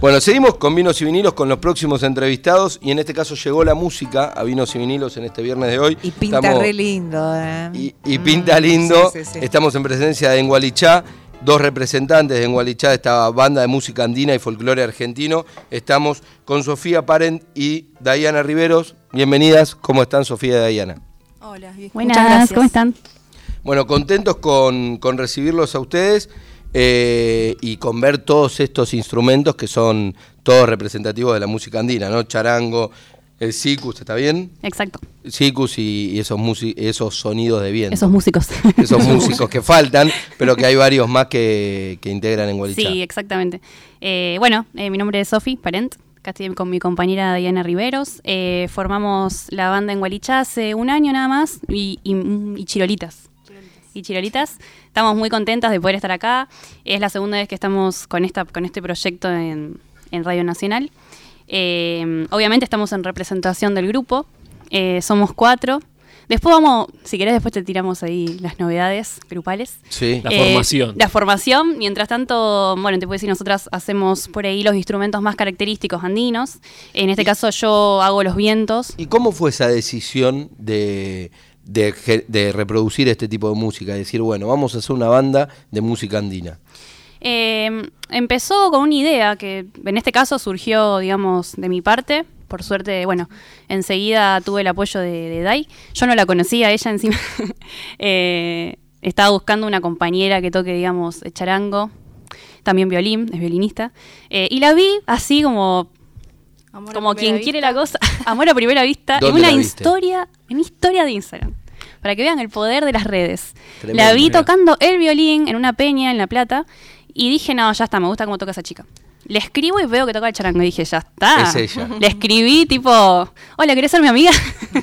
Bueno, seguimos con Vinos y Vinilos con los próximos entrevistados y en este caso llegó la música a Vinos y Vinilos en este viernes de hoy. Y pinta re lindo, ¿eh? Y, pinta Mm, lindo. sí, sí, sí. Estamos en presencia de Engualichá, dos representantes de Engualichá, de esta banda de música andina y folclore argentino. Estamos con Sofía Parent y Dayana Riveros. Bienvenidas, ¿cómo están Sofía y Dayana? Hola. Buenas. ¿cómo están? Bueno, contentos con, con recibirlos a ustedes eh, y con ver todos estos instrumentos que son todos representativos de la música andina, ¿no? Charango, el sicus, ¿está bien? Exacto, Sicus y, y esos, esos sonidos de viento. esos músicos. Esos músicos que faltan, pero que hay varios más que, que integran en Gualichá. Sí, exactamente. Eh, bueno, eh, mi nombre es Sofi Parent. Acá estoy con mi compañera Diana Riveros. Eh, formamos la banda en Gualichá hace un año nada más y, y, y Chirolitas. Y Chirolitas. Estamos muy contentas de poder estar acá. Es la segunda vez que estamos con, esta, con este proyecto en, en Radio Nacional. Eh, obviamente estamos en representación del grupo. Eh, somos cuatro. Después vamos, si querés, después te tiramos ahí las novedades grupales. Sí. La formación. La formación. Mientras tanto, bueno, te puedo decir, nosotras hacemos por ahí los instrumentos más característicos andinos. En este caso yo hago los vientos. ¿Y cómo fue esa decisión de, de, reproducir este tipo de música? Decir, bueno, vamos a hacer una banda de música andina. Eh, empezó con una idea que en este caso surgió, digamos, de mi parte. Por suerte, bueno, enseguida tuve el apoyo de, Dai. Yo no la conocía ella encima. Eh, estaba buscando una compañera que toque, digamos, charango, también violín, es violinista. Eh, y la vi así como Amor como quien quiere la cosa, amor a primera vista, en ¿Dónde una historia, en una historia de Instagram, para que vean el poder de las redes. Tremendo, la vi tocando el violín en una peña en La Plata y dije, no, ya está, me gusta cómo toca esa chica. Le escribo y veo que toca el charango y dije, ya está. Es ella. Le escribí tipo, hola, ¿querés ser mi amiga?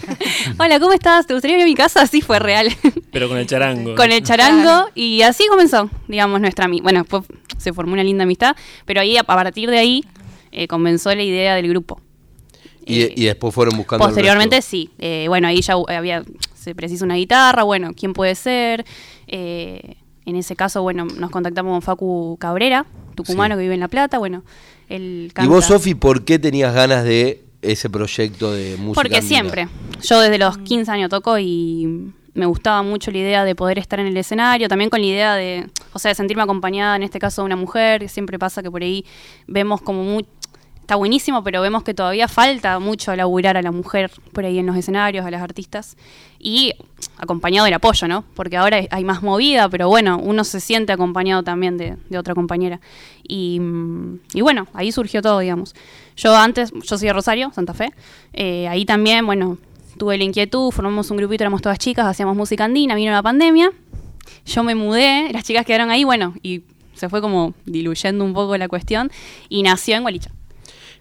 hola, ¿cómo estás? ¿Te gustaría ir a mi casa? Así fue real. Pero con el charango. con el charango y así comenzó, digamos, nuestra amistad. Bueno, después se formó una linda amistad, pero ahí a partir de ahí eh, comenzó la idea del grupo. Y, Eh, y después fueron buscando. Posteriormente sí. Eh, bueno, ahí ya había, se precisa una guitarra, bueno, ¿quién puede ser? Eh, en ese caso, bueno, nos contactamos con Facu Cabrera, tucumano Sí. que vive en La Plata, bueno, él ¿Y canta. vos, Sofi, por qué tenías ganas de ese proyecto de música Porque siempre. Yo desde los 15 años toco y me gustaba mucho la idea de poder estar en el escenario, también con la idea de, o sea, de sentirme acompañada, en este caso de una mujer. Siempre pasa que por ahí vemos como muy... Está buenísimo, pero vemos que todavía falta mucho laburar a la mujer por ahí en los escenarios, a las artistas. Y acompañado del apoyo, ¿no? Porque ahora hay más movida, pero bueno, uno se siente acompañado también de, de otra compañera. Y, mm, y bueno, ahí surgió todo, digamos. Yo antes, yo soy de Rosario, Santa Fe. eh, ahí también, bueno, tuve la inquietud, formamos un grupito, éramos todas chicas, hacíamos música andina, vino la pandemia. Yo me mudé, las chicas quedaron ahí, bueno, y se fue como diluyendo un poco la cuestión. Y nació en Gualicha.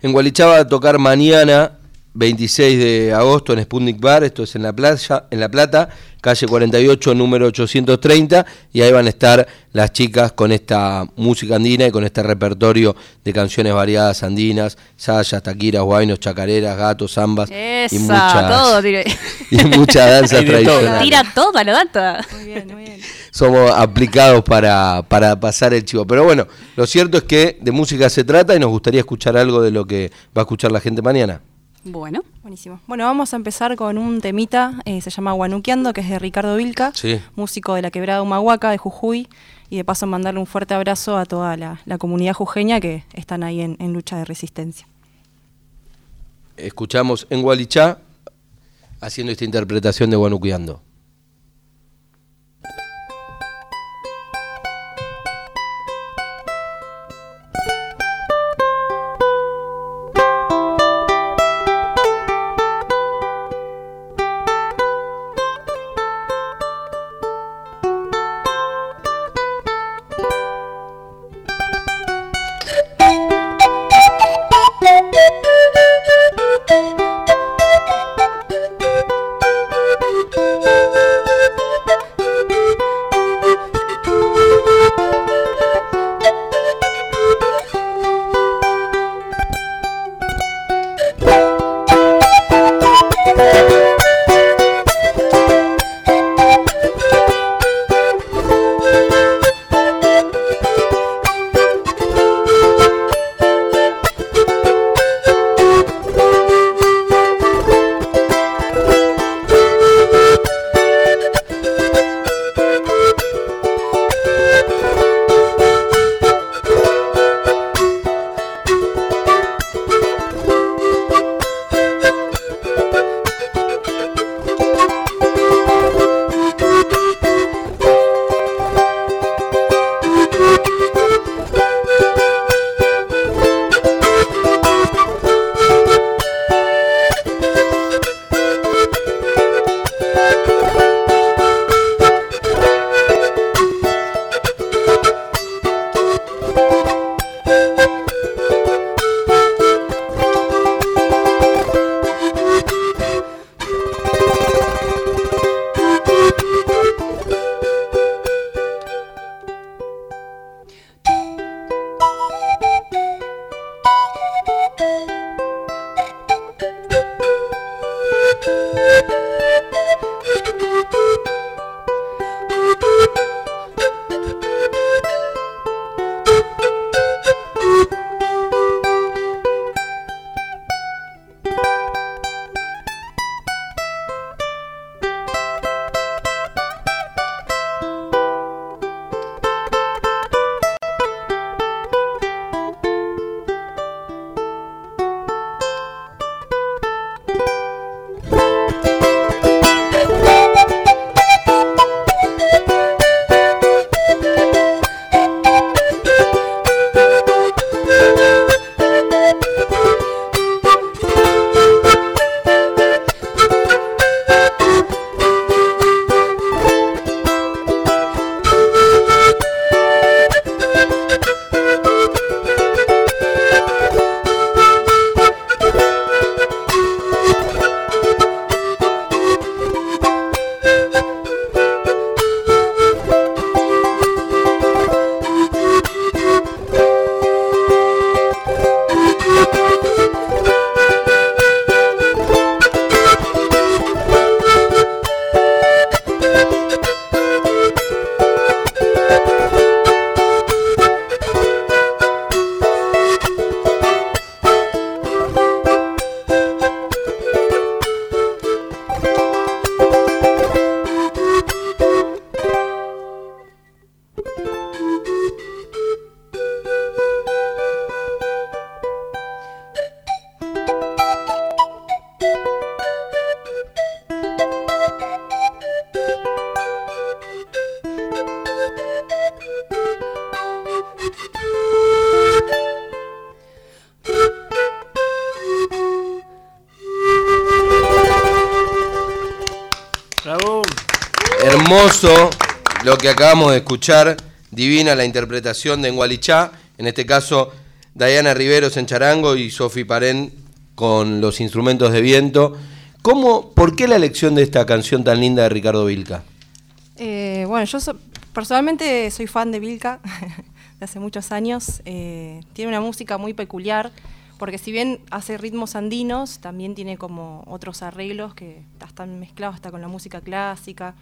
En Gualichá va a tocar mañana, 26 de agosto, en Sputnik Bar, esto es en La Playa, en La Plata, calle 48, número 830, y ahí van a estar las chicas con esta música andina y con este repertorio de canciones variadas andinas, sayas, taquiras, guainos, chacareras, gatos, zambas y Esa, muchas, todo, tire- y muchas danzas Hay de todo. tradicionales. tira todo a lo data. Muy bien, muy bien. somos aplicados para, para pasar el chivo. Pero bueno, lo cierto es que de música se trata y nos gustaría escuchar algo de lo que va a escuchar la gente mañana. Bueno, Buenísimo. Bueno, vamos a empezar con un temita, eh, se llama Guanuqueando, que es de Ricardo Vilca, Sí. músico de la quebrada Humahuaca, de Jujuy, y de paso mandarle un fuerte abrazo a toda la, la comunidad jujeña que están ahí en, en lucha de resistencia. Escuchamos en Gualichá haciendo esta interpretación de Guanucuiando. Hermoso lo que acabamos de escuchar, divina la interpretación de Engualichá, en este caso Diana Riveros en charango y Sofi Parén con los instrumentos de viento. ¿Cómo, ¿Por qué la elección de esta canción tan linda de Ricardo Vilca? Eh, bueno, yo so- personalmente soy fan de Vilca de hace muchos años. Eh, tiene una música muy peculiar, porque si bien hace ritmos andinos, también tiene como otros arreglos que están mezclados hasta con la música clásica.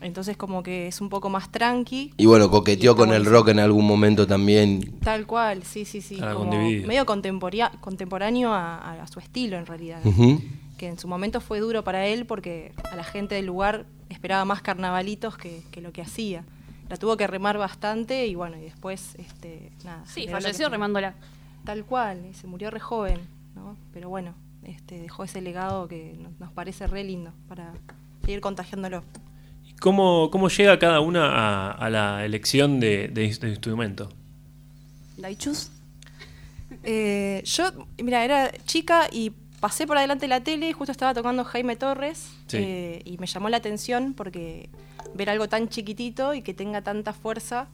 Entonces como que es un poco más tranqui. Y bueno, Y coqueteó está con el rock en algún momento también. Tal cual, sí, sí, sí. Ah, como medio contemporáneo a, a su estilo en realidad. ¿no? Ujú. Que en su momento fue duro para él porque a la gente del lugar esperaba más carnavalitos que, que lo que hacía. La tuvo que remar bastante y bueno, y después, este, nada. Sí, falleció remándola. Tal cual, y se murió re joven, ¿no? Pero bueno, este, dejó ese legado que no- nos parece re lindo para seguir contagiándolo. ¿Y ¿Cómo, ¿Cómo llega cada una a, a la elección de, de ins- de instrumento? Daichus. Eh, yo, mira, era chica y pasé por adelante de la tele y justo estaba tocando Jaime Torres Sí. eh, y me llamó la atención porque ver algo tan chiquitito y que tenga tanta fuerza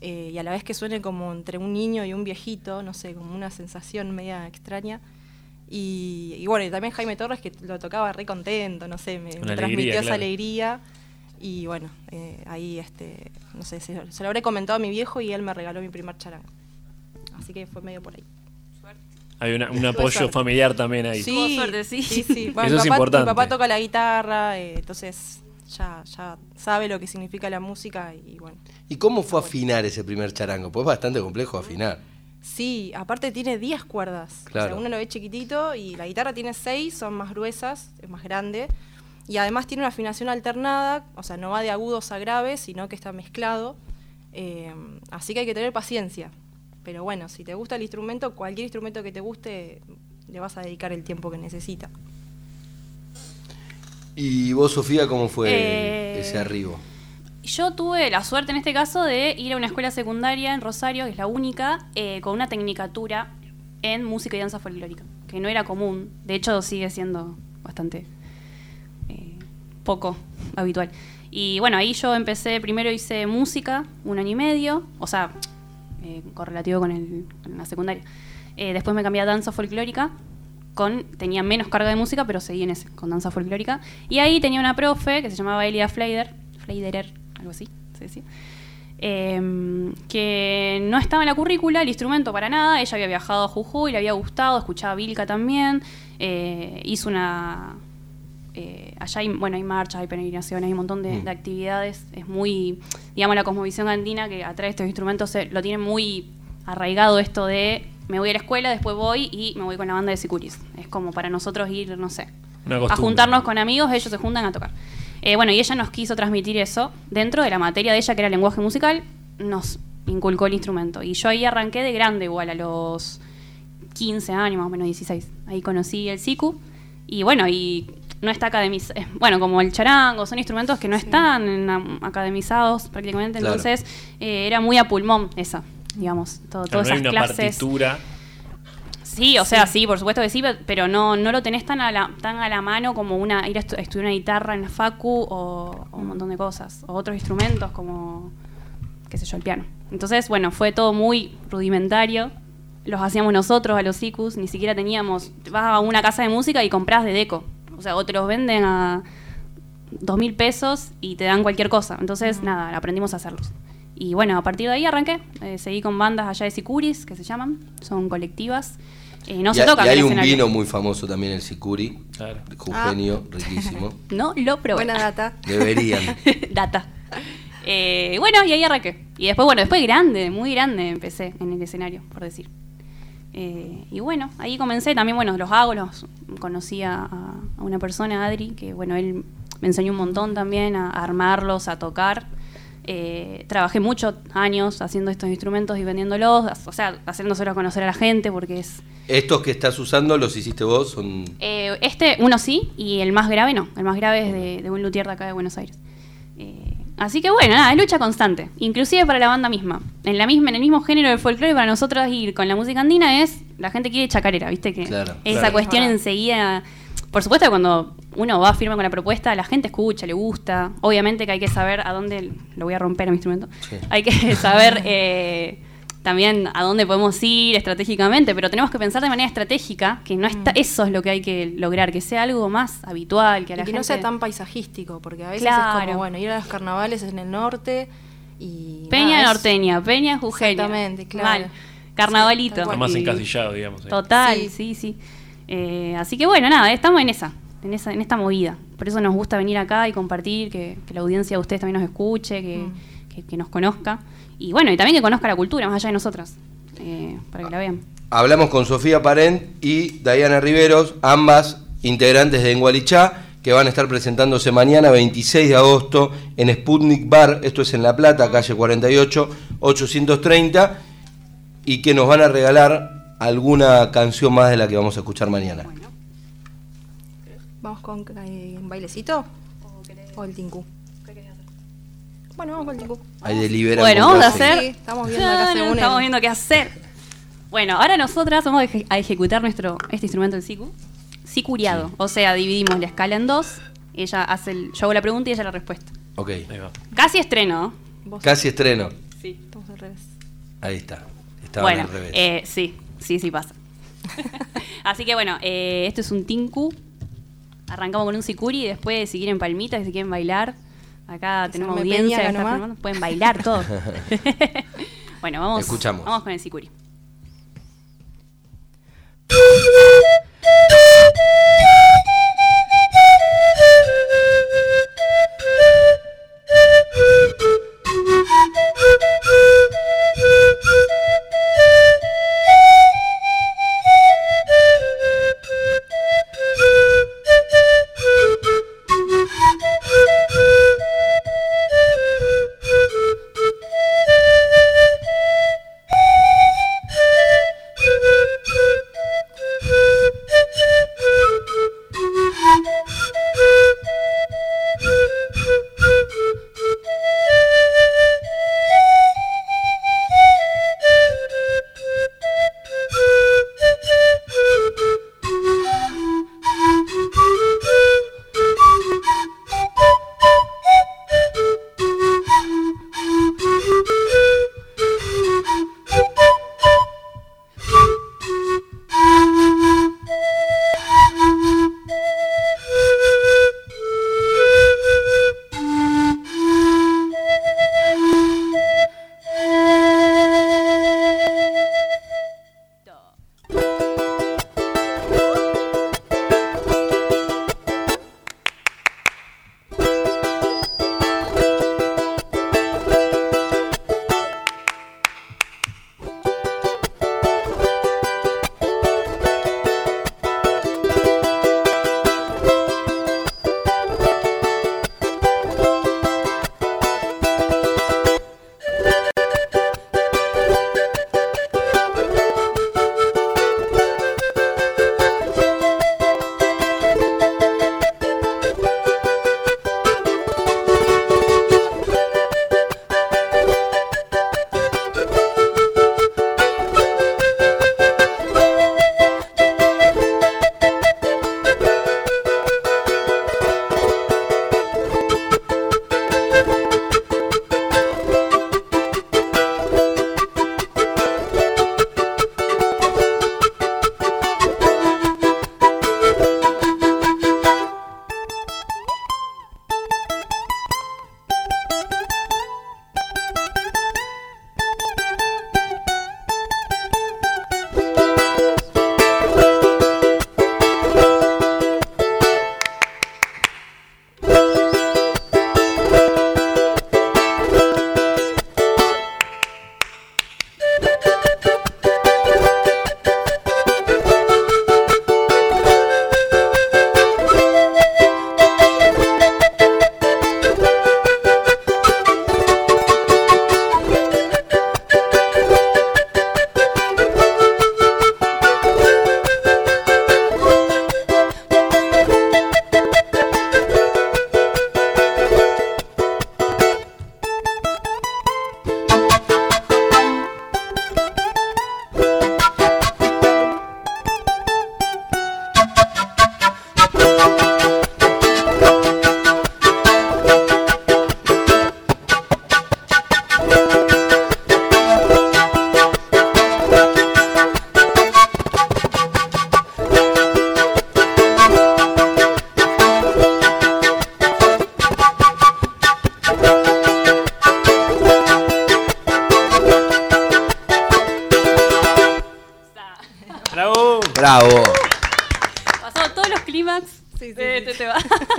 eh, y a la vez que suene como entre un niño y un viejito, no sé, como una sensación media extraña. Y, y bueno, y también Jaime Torres que lo tocaba re contento, no sé, me, me alegría, transmitió esa claro. alegría. Y bueno, eh, ahí, este, no sé, se, se lo habré comentado a mi viejo y él me regaló mi primer charango. Así que fue medio por ahí. Hay una- un apoyo suerte. familiar también ahí. Tuvo suerte, sí. sí, sí. Bueno, Eso mi, es papá, importante. mi papá toca la guitarra, eh, entonces ya, ya sabe lo que significa la música y bueno. ¿Y cómo fue afinar ese primer charango? Pues es bastante complejo afinar. Sí, aparte tiene 10 cuerdas. O Claro. sea, uno lo ve chiquitito y la guitarra tiene 6, son más gruesas, es más grande. Y además tiene una afinación alternada, o sea, no va de agudos a graves, sino que está mezclado. Eh, así que hay que tener paciencia. Pero bueno, si te gusta el instrumento, cualquier instrumento que te guste, le vas a dedicar el tiempo que necesita. ¿Y vos, Sofía, cómo fue Eh, ese arribo? Yo tuve la suerte en este caso de ir a una escuela secundaria en Rosario, que es la única, eh, con una tecnicatura en música y danza folclórica, que no era común. De hecho, sigue siendo bastante poco habitual. Y bueno, ahí yo empecé, primero hice música, un año y medio, o sea, eh, correlativo con, el, con la secundaria. Eh, después me cambié a danza folclórica, con, tenía menos carga de música, pero seguí en ese, con danza folclórica. Y ahí tenía una profe que se llamaba Elia Fleider, Fleiderer, algo así, se decía. eh, que no estaba en la currícula el instrumento para nada. Ella había viajado a Jujuy, le había gustado, escuchaba Vilca también. eh, hizo una. Eh, allá hay, bueno, hay marchas, hay peregrinaciones, hay un montón de, Mm. de actividades. Es muy, digamos, la cosmovisión andina que atrae estos instrumentos lo tiene muy arraigado esto de me voy a la escuela, después voy y me voy con la banda de Sicuris. Es como para nosotros ir, no sé, a juntarnos con amigos, ellos se juntan a tocar. Eh, bueno, y ella nos quiso transmitir eso dentro de la materia de ella, que era lenguaje musical, nos inculcó el instrumento. Y yo ahí arranqué de grande, igual a los 15 años, más o menos 16. Ahí conocí el siku. Y bueno, y no está academizado. Bueno, como el charango, son instrumentos que no están academizados prácticamente. Claro. Entonces, eh, era muy a pulmón esa, digamos. Todo, Claro, todas no hay esas una clases. partitura. Sí, o sea, sí, por supuesto que sí, pe- pero no, no lo tenés tan a la, tan a la mano como una ir a, estu- a estudiar una guitarra en la facu o, o un montón de cosas. O otros instrumentos como, qué sé yo, el piano. Entonces, bueno, fue todo muy rudimentario. Los hacíamos nosotros a los ICUs, ni siquiera teníamos... Vas a una casa de música y compras de deco. O sea, o te los venden a dos mil pesos y te dan cualquier cosa. Entonces, nada, aprendimos a hacerlos. Y bueno, a partir de ahí arranqué. Eh, seguí con bandas allá de Sicuris, que se llaman. Son colectivas. Eh, no y, se hay- tocan y hay un escenario. vino muy famoso también, el Sicuri. Claro. Jugenio, riquísimo. No lo probé. Buena data. Deberían. Data. Eh, bueno, y ahí arranqué. Y después, bueno, después grande, muy grande empecé en el escenario, por decir. Eh, y bueno, ahí comencé. También, bueno, los hago, los conocí a, a una persona, Adri, que bueno, él me enseñó un montón también a, a armarlos, a tocar. Eh, trabajé muchos años haciendo estos instrumentos y vendiéndolos, o sea, haciéndoselos conocer a la gente, porque es, Estos que estás usando, los hiciste vos, son... eh, este, uno sí, y el más grave no. El más grave es de, de un luthier de acá de Buenos Aires. Eh, así que bueno, nada, es lucha constante. Inclusive para la banda misma. En la misma, en el mismo género del folclore, para nosotros ir con la música andina es, la gente quiere chacarera, viste que Claro, esa claro. cuestión enseguida por supuesto, cuando uno va firme con la propuesta, la gente escucha, le gusta. Obviamente que hay que saber a dónde. Lo voy a romper a mi instrumento. Hay que saber. Eh, también a dónde podemos ir estratégicamente, pero tenemos que pensar de manera estratégica, que no está, mm. eso es lo que hay que lograr, que sea algo más habitual, que a la y que no sea tan paisajístico, porque a veces es como, bueno, ir a los carnavales en el norte y... Peña norteña, Peña Jujeña. Exactamente, claro. Carnavalito. Está más encasillado, digamos. Total, sí, sí. Eh, así que bueno, nada, estamos en esa, en esa, en esta movida. Por eso nos gusta venir acá y compartir, que, la audiencia de ustedes también nos escuche, que, mm. que nos conozca. Y bueno, y también que conozca la cultura, más allá de nosotras, eh, para que la vean. Hablamos con Sofía Parent y Diana Riveros, ambas integrantes de Engualichá, que van a estar presentándose mañana 26 de agosto en Sputnik Bar, esto es en La Plata, calle 48, 830, y que nos van a regalar alguna canción más de la que vamos a escuchar mañana. ¿Vamos con eh, un bailecito? ¿O, el tinku? Bueno, vamos con el tinku. Bueno, vamos a hacer. estamos viendo acá Estamos viendo qué hacer. Bueno, ahora nosotras vamos a ejecutar nuestro este instrumento, el siku. Sicuriado. O sea, dividimos la escala en dos. Ella hace el, yo hago la pregunta y ella la respuesta. Ok. Casi estreno. Casi estreno. Sí. Estamos al revés. Ahí está. Estaba bueno, al revés. Eh, sí, sí, sí pasa. Así que bueno, eh, esto es un tinku. Arrancamos con un sicuri y después si quieren palmitas, si quieren bailar, Acá tenemos audiencia, pueden bailar todo. bueno, vamos, Escuchamos. vamos con el Sicuri.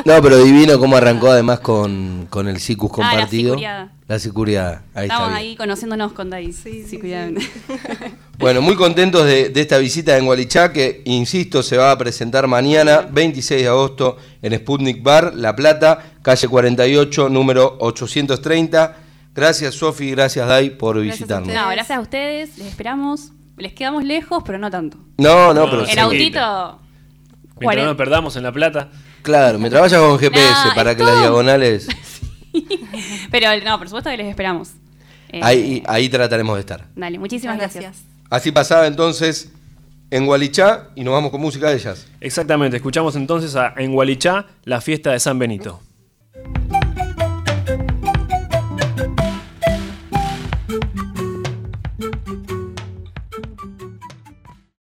No, pero divino cómo arrancó además con, con el Sicus Ah, la compartido. sicuriada. La sicuriada. Ahí Estamos está ahí conociéndonos con David. Sí, sí, cuidado. Bueno, muy contentos de, de esta visita en Gualichá, que, insisto, se va a presentar mañana, 26 de agosto, en Sputnik Bar, La Plata, calle 48, número 830. Gracias, Sofi, gracias, Dai, por Gracias visitarnos. No, gracias a ustedes. Les esperamos. Les quedamos lejos, pero no tanto. No, no, No, pero sí. En sí. autito. Mientras no nos perdamos en La Plata. Claro, me trabaja con GPS No, para que las diagonales. Pero no, por supuesto que les esperamos. Eh, Ahí, ahí trataremos de estar. Dale, muchísimas gracias. gracias. Así pasaba entonces en Gualichá y nos vamos con música de ellas. Exactamente, escuchamos entonces a En Gualichá, la fiesta de San Benito.